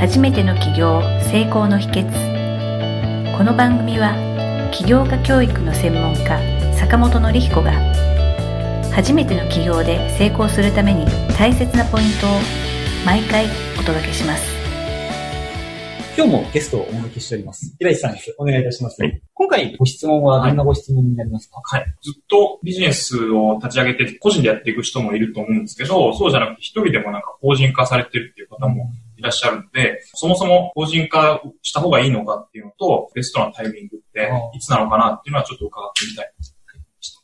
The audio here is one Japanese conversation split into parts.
初めての起業成功の秘訣この番組は起業家教育の専門家坂本典彦が初めての起業で成功するために大切なポイントを毎回お届けします今日もゲストをお招きしております。平石さんです。お願いいたします。今回ご質問はどんなご質問になりますか、はい。ずっとビジネスを立ち上げて、個人でやっていく人もいると思うんですけど、そうじゃなくて一人でもなんか法人化されてるっていう方もいらっしゃるので、そもそも法人化した方がいいのかっていうのと、ベストなタイミングっていつなのかなっていうのはちょっと伺ってみたいです。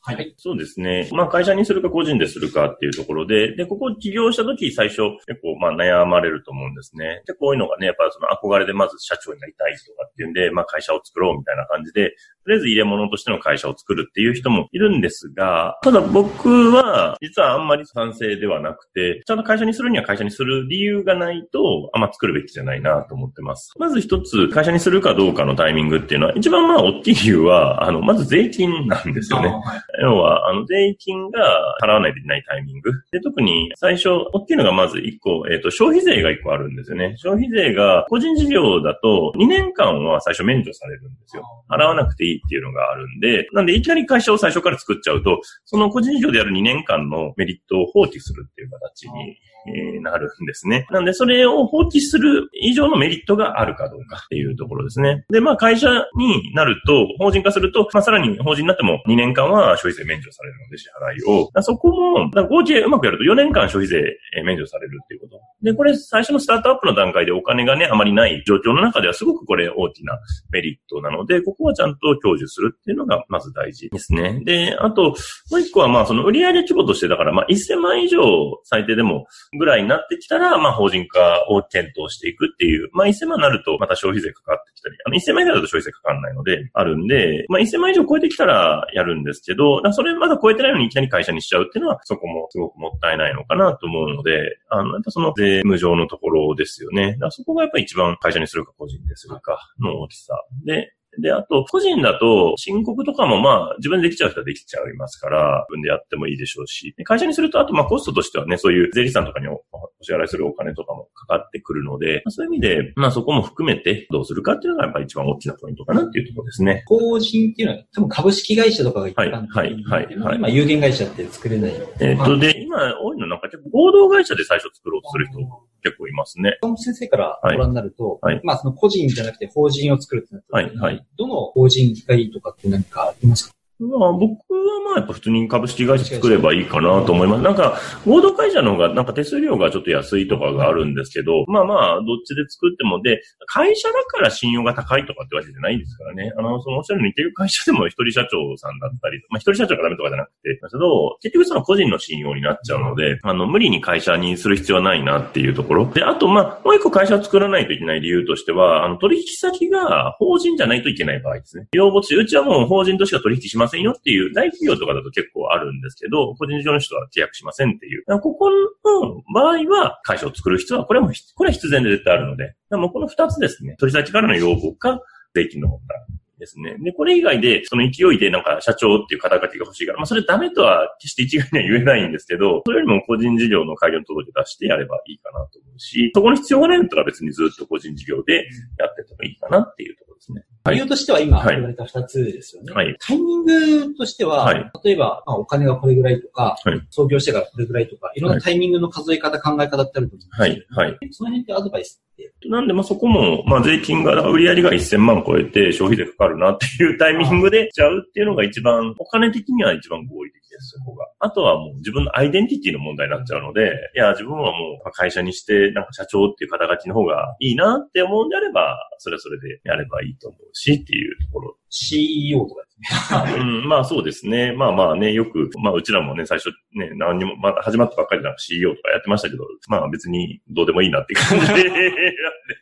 はい。そうですね。まあ会社にするか個人でするかっていうところで、で、ここ起業した時最初結構まあ悩まれると思うんですね。で、こういうのがね、やっぱその憧れでまず社長になりたいとかっていうんで、まあ会社を作ろうみたいな感じで、とりあえず入れ物としての会社を作るっていう人もいるんですが、ただ僕は実はあんまり賛成ではなくて、ちゃんと会社にするには会社にする理由がないと、あんま作るべきじゃないなと思ってます。まず一つ、会社にするかどうかのタイミングっていうのは、一番まあ大きい理由は、あの、まず税金なんですよね。要は、あの、税金が払わないといけないタイミング。で、特に最初、大きいのがまず1個、えっ、と、消費税が1個あるんですよね。消費税が、個人事業だと2年間は最初免除されるんですよ。払わなくていいっていうのがあるんで、なんでいきなり会社を最初から作っちゃうと、その個人事業でやる2年間のメリットを放棄するっていう形に、えなるんですね。なんで、それを放棄する以上のメリットがあるかどうかっていうところですね。で、まあ、会社になると、法人化すると、まあ、さらに法人になっても2年間は消費税免除されるので支払いを。そこも、だか合計うまくやると4年間消費税え免除されるっていうこと。で、これ最初のスタートアップの段階でお金がね、あまりない状況の中ではすごくこれ大きなメリットなので、ここはちゃんと享受するっていうのがまず大事ですね。で、あと、もう一個はまあその売上規模としてだからまあ1000万以上最低でもぐらいになってきたら、まあ法人化を検討していくっていう、まあ1000万になるとまた消費税かかってきたり、あの1000万以上だと消費税かかんないので、あるんで、まあ1000万以上超えてきたらやるんですけど、それまだ超えてないのにいきなり会社にしちゃうっていうのは、そこもすごくもったいないのかなと思うので、あの、やっぱその税務上のところですよね。だそこがやっぱり一番会社にするか個人でするかの大きさ。で、で、あと、個人だと、申告とかもまあ、自分でできちゃう人はできちゃいますから、自分でやってもいいでしょうし、で会社にすると、あとまあ、コストとしてはね、そういう税理士さんとかにおお支払いするお金とかもかかってくるので、まあそういう意味で、まあそこも含めてどうするかっていうのがやっぱり一番大きなポイントかなっていうところですね。法人っていうのは多分株式会社とかが一般的にはいはいはいはい今有限会社って作れない。えっ、と、で、今多いのなんか結構合同会社で最初作ろうとする人結構いますね。坂本先生からご覧になると、はいはい。まあその個人じゃなくて法人を作るってなった時にはいはい。どの法人がいいとかって何かありますか？まあ、僕はまあやっぱ普通に株式会社作ればいいかなと思います。なんか、合同会社の方がなんか手数料がちょっと安いとかがあるんですけど、まあまあ、どっちで作っても、で、会社だから信用が高いとかってわけじゃないですからね。あの、そのおっしゃるように、結局会社でも一人社長さんだったり、まあ一人社長がダメとかじゃなくて、だけど、結局その個人の信用になっちゃうので、あの、無理に会社にする必要はないなっていうところ。で、あと、まあ、もう一個会社を作らないといけない理由としては、あの、取引先が法人じゃないといけない場合ですね。要募地、うちはもう法人としか取引しまませんよっていう、大企業とかだと結構あるんですけど、個人事業主とは契約しませんっていう。ここの場合は、会社を作る人は、これも、これは必然で絶対あるので、もうこの二つですね。取り先からの要望か、税金の方から。ですね。で、これ以外で、その勢いでなんか社長っていう肩書きが欲しいから、まあそれダメとは決して一概には言えないんですけど、それよりも個人事業の開業届出してやればいいかなと思うし、そこの必要がないんだったら別にずっと個人事業でやっててもいいかなっていうところですね。はい理由としては今はい言われた二つですよね。はいタイミングとしては、はい例えば、まあ、お金がこれぐらいとか、はい創業してからこれぐらいとか、いろんなタイミングの数え方、考え方ってあると思うんですはいけど、はいその辺ってアドバイス。なんで、まあ、そこも、まあ、税金が、売り上げが1000万超えて消費税かかるなっていうタイミングでしちゃうっていうのが一番、お金的には一番合理的です、そこが。あとはもう自分のアイデンティティの問題になっちゃうので、いや、自分はもう会社にして、なんか社長っていう肩書きの方がいいなって思うんであれば、それはそれでやればいいと思うしっていうところ CEO とかですね。うん、まあそうですね。まあまあね、よく、まあうちらもね、最初ね、何にも、まだ始まったばっかりでなんか CEO とかやってましたけど、まあ別にどうでもいいなっていう感じで なんで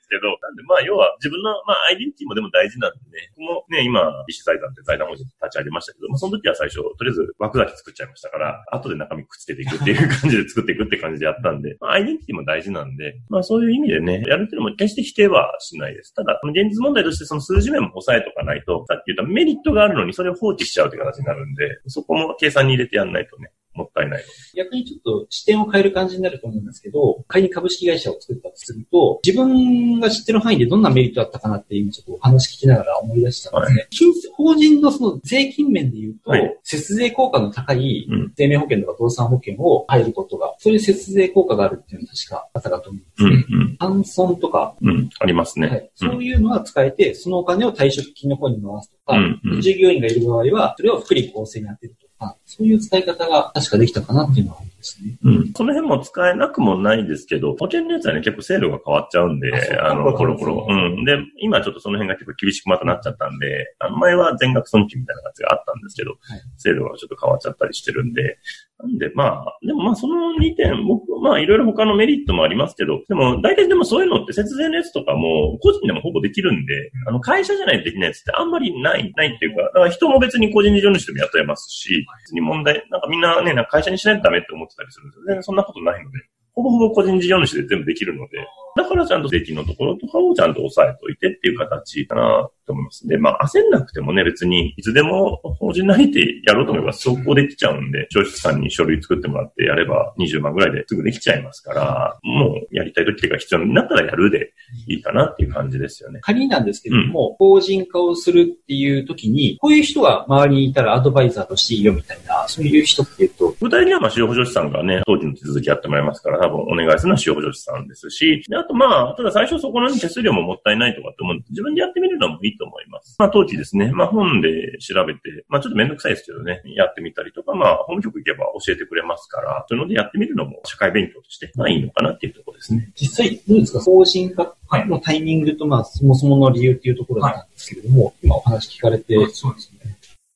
すけど、なんでまあ要は自分の、まあアイデンティティもでも大事なんでね、僕もね、今、石財団って財団法人立ち上げましたけど、まあその時は最初、とりあえず枠だけ作っちゃいましたから、後で中身くっつけていくっていう感じで作っていくって感じでやったんで、まあアイデンティティも大事なんで、まあそういう意味でね、やるっていうのも決して否定はしないです。ただ、現実問題としてその数字面も押さえとかないと、さっき言ったメリットがあるのにそれを放置しちゃうという形になるんで、そこも計算に入れてやんないとね、もったいない。逆にちょっと視点を変える感じになると思うんですけど、仮に株式会社を作ったとすると、自分が知ってる範囲でどんなメリットあったかなって今ちょっとお話聞きながら思い出したんですね。金法人のその税金面で言うと、はい。節税効果の高いうん。生命保険とか動産保険を入ることが、そういう節税効果があるっていうのは確かあったかと思うんですね。うん、うん、単損とか、うん、ありますね。はい、そういうのは使えて、そのお金を退職金の方に回すとか、うんうん。従業員がいる場合は、それを福利厚生に当てるとあ、そういう使い方が確かできたかなっていうのはですね。うん。その辺も使えなくもないですけど、保険のやつはね、結構制度が変わっちゃうんであの、コロコロ。そううん。で、今ちょっとその辺が結構厳しくまたなっちゃったんで、あの前は全額損金みたいなやつがあったんですけど、はい制度がちょっと変わっちゃったりしてるんで、なんで、まあ、でもまあその2点、僕、まあいろいろ他のメリットもありますけど、でも大体でもそういうのって節税のやつとかも個人でもほぼできるんで、あの会社じゃないとできないやつってあんまりない、ないっていうか、だから人も別に個人事業主でも雇えますし、別に問題、なんかみんなね、なんか会社にしないとダメって思ってたりするんですよ。全然そんなことないので。ほぼほぼ個人事業主で全部できるので、だからちゃんと税金のところとかをちゃんと押さえといてっていう形かなと思います。で、まあ焦んなくてもね、別にいつでも法人なりてやろうと思えば速攻できちゃうんで、消費者さんに書類作ってもらってやれば20万ぐらいですぐできちゃいますから、もうやりたい時が必要になったらやるでいいかなっていう感じですよね。仮になんですけれども、法人化をするっていう時に、こういう人が周りにいたらアドバイザーとしていいよみたいな、そういう人っていうと、具体的にはまあ、使用補助士さんがね、当時の手続きやってもらいますから、多分お願いするのは使用補助士さんですし、であとまあ、ただ最初そこの手数料ももったいないとかって思うんで、自分でやってみるのもいいと思います。まあ、当時ですね、まあ本で調べて、まあちょっとめんどくさいですけどね、やってみたりとか、まあ、法務局行けば教えてくれますから、そういうのでやってみるのも社会勉強として、まあいいのかなっていうところですね。実際どうですか？法人化のタイミングと、まあ、そもそもの理由っていうところなんですけれども、今お話聞かれて、そうですね。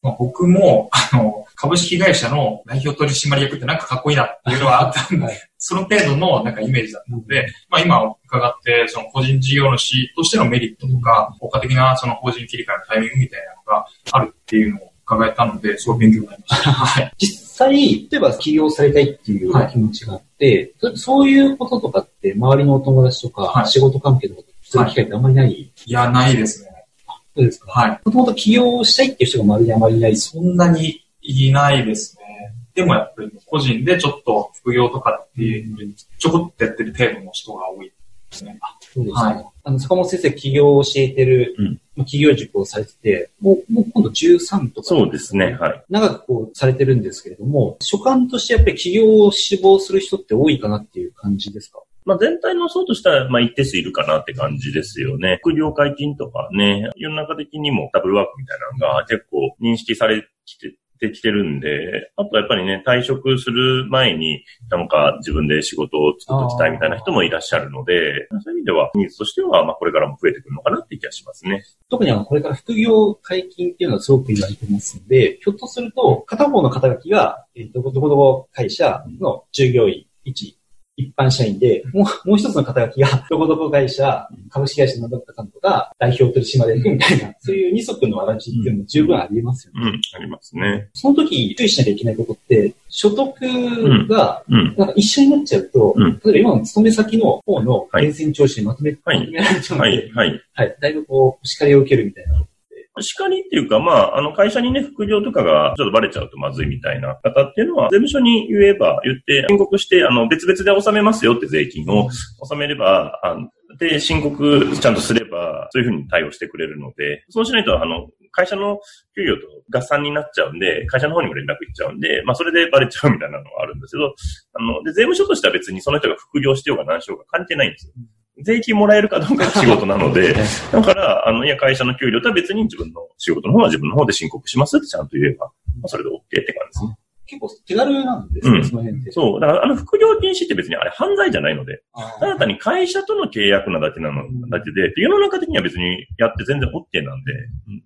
まあ、僕も、あの、株式会社の代表取締役ってなんかかっこいいなっていうのはあったんで、はい。その程度のなんかイメージだったので、まあ今伺って、その個人事業主としてのメリットとか、効果的なその法人切り替えのタイミングみたいなのがあるっていうのを伺えたので、すごい勉強になりました。はい。実際、例えば起業されたいっていうはい。気持ちがあって、そそういうこととかって、周りのお友達とか、はい。仕事関係とかする機会ってあんまりない、いや、ないですね。そうですか？はい。もともと起業したいっていう人が周りにあまりいないです。そんなにいないですね。でもやっぱり個人でちょっと副業とかっていうのにちょこっとやってる程度の人が多いですね。そうですか。はいあの、坂本先生、起業を教えてる、うんまあ起業塾をされてて、もう、もう今度13とか。そうですね、はい。長くこうされてるんですけれども、所感としてやっぱり起業を志望する人って多いかなっていう感じですか？まあ全体の層としたら、まあ一定数いるかなって感じですよね。副業解禁とかね、世の中的にもダブルワークみたいなのが結構認識されきて、てきてるんで、あとやっぱりね、退職する前になんか自分で仕事を作っておきたいみたいな人もいらっしゃるので、そういう意味ではニーズとしては、まあこれからも増えてくるのかなって気がしますね。特にあの、これから副業解禁っていうのはすごく言われてますので、ひょっとすると、片方の肩書きが、えーどこどこどこ会社の従業員1、一般社員で、もう、もう一つの肩書きが、どこどこ会社、株式会社のどこかとか、代表取締役みたいな、そういう二足のわらじっていうのも十分ありえますよね。うん、ありますね。その時、注意しなきゃいけないことって、所得が、うん。なんか一緒になっちゃうと、うん例えば今の勤め先の方のはい源泉徴収にまとめ,、はいまとめられちゃうので、はい、はい。はい。だいぶこう、叱りを受けるみたいな。叱りっていうか、まあ、あの、会社にね、副業とかがちょっとバレちゃうとまずいみたいな方っていうのは、税務署に言えば、言って、申告して、あの、別々で納めますよって税金を納めれば、あの、で、申告ちゃんとすれば、そういうふうに対応してくれるので、そうしないと、あの、会社の給与と合算になっちゃうんで、会社の方にも連絡いっちゃうんで、まあ、それでバレちゃうみたいなのがあるんですけど、あの、で、税務署としては別にその人が副業してようが何しようが関係ないんですよ。税金もらえるかどうかが 仕事なので、だから、あの、いや、会社の給料とは別に自分の仕事の方は自分の方で申告しますってちゃんと言えば、まあ、それで OK って。結構手軽なんですね、うんその辺って。そう。だから、あの、副業禁止って別にあれ犯罪じゃないので、あただ単に会社との契約なだけなの、だけで、世の中的には別にやって全然 OK なんで、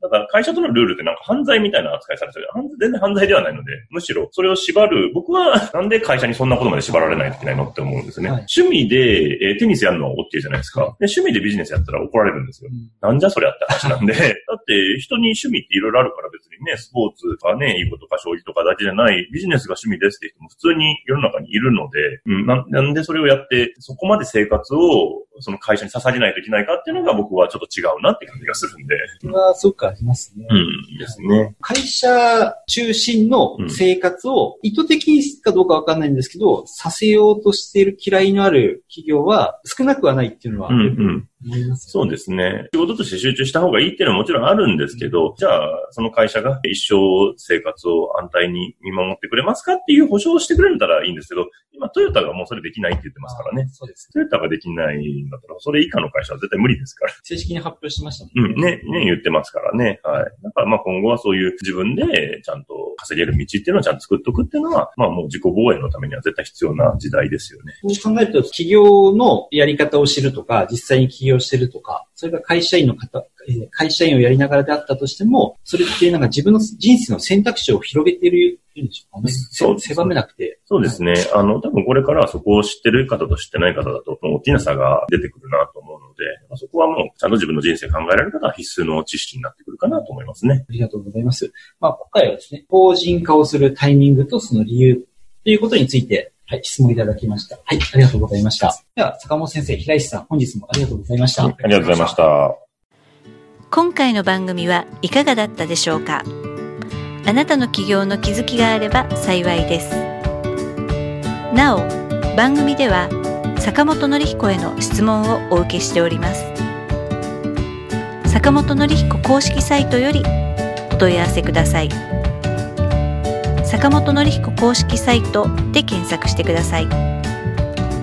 ただ会社とのルールってなんか犯罪みたいな扱いされてる。犯全然犯罪ではないので、むしろそれを縛る、僕は なんで会社にそんなことまで縛られないといけないのって思うんですね。はい趣味で、えーテニスやるのは OK じゃないですか。で趣味でビジネスやったら怒られるんですよ。なんじゃそりゃって話なんで、だって人に趣味っていろいろあるから別にね、スポーツとかね、囲碁とか将棋とかだけじゃない、ビジネスが趣味ですって人も普通に世の中にいるので、うん、ななんでそれをやって、そこまで生活をその会社に捧げないといけないかっていうのが僕はちょっと違うなって感じがするんで。それはすごくありますね。うん、ですね。会社中心の生活を意図的にかどうかわかんないんですけど、させようとしている嫌いのある企業は少なくはないっていうのはうんうん。思います。そうですね。仕事として集中した方がいいっていうのはもちろんあるんですけど、じゃあ、その会社が一生生活を安泰に見守ってくれますかっていう保証をしてくれたらいいんですけど、今トヨタがもうそれできないって言ってますからね。そうです。トヨタができないんだったら、それ以下の会社は絶対無理ですから。正式に発表しましたもうんん、ね、ね、言ってますからね。はい。だからまあ今後はそういう自分でちゃんと稼げる道っていうのをちゃんと作っておくっていうのは、まあもう自己防衛のためには絶対必要な時代ですよね。そう考えると、企業のやり方を知るとか、実際に起業してるとか、それが会社員の方、えー会社員をやりながらであったとしても、それってなんか自分の人生の選択肢を広げているんでしょうかね。そう狭めなくて。そうですね。あの、多分これからはそこを知ってる方と知ってない方だと、大きな差が出てくるなと思うので、まあそこはもうちゃんと自分の人生考えられる方は必須の知識になってくるかなと思いますね。ありがとうございます。まあ、今回はですね、法人化をするタイミングとその理由ということについて、はい、質問いただきました。はい、ありがとうございました。では、坂本先生、平石さん、本日もありがとうございました。ありがとうございました。今回の番組はいかがだったでしょうか？あなたの起業の気づきがあれば幸いですなお番組では坂本典彦への質問をお受けしております。坂本典彦公式サイトよりお問い合わせください。坂本典彦公式サイトで検索してください。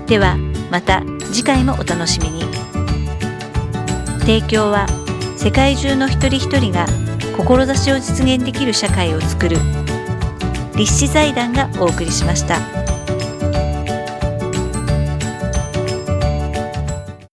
ではまた次回もお楽しみに。提供は世界中の一人一人が志を実現できる社会を作る立志財団がお送りしました。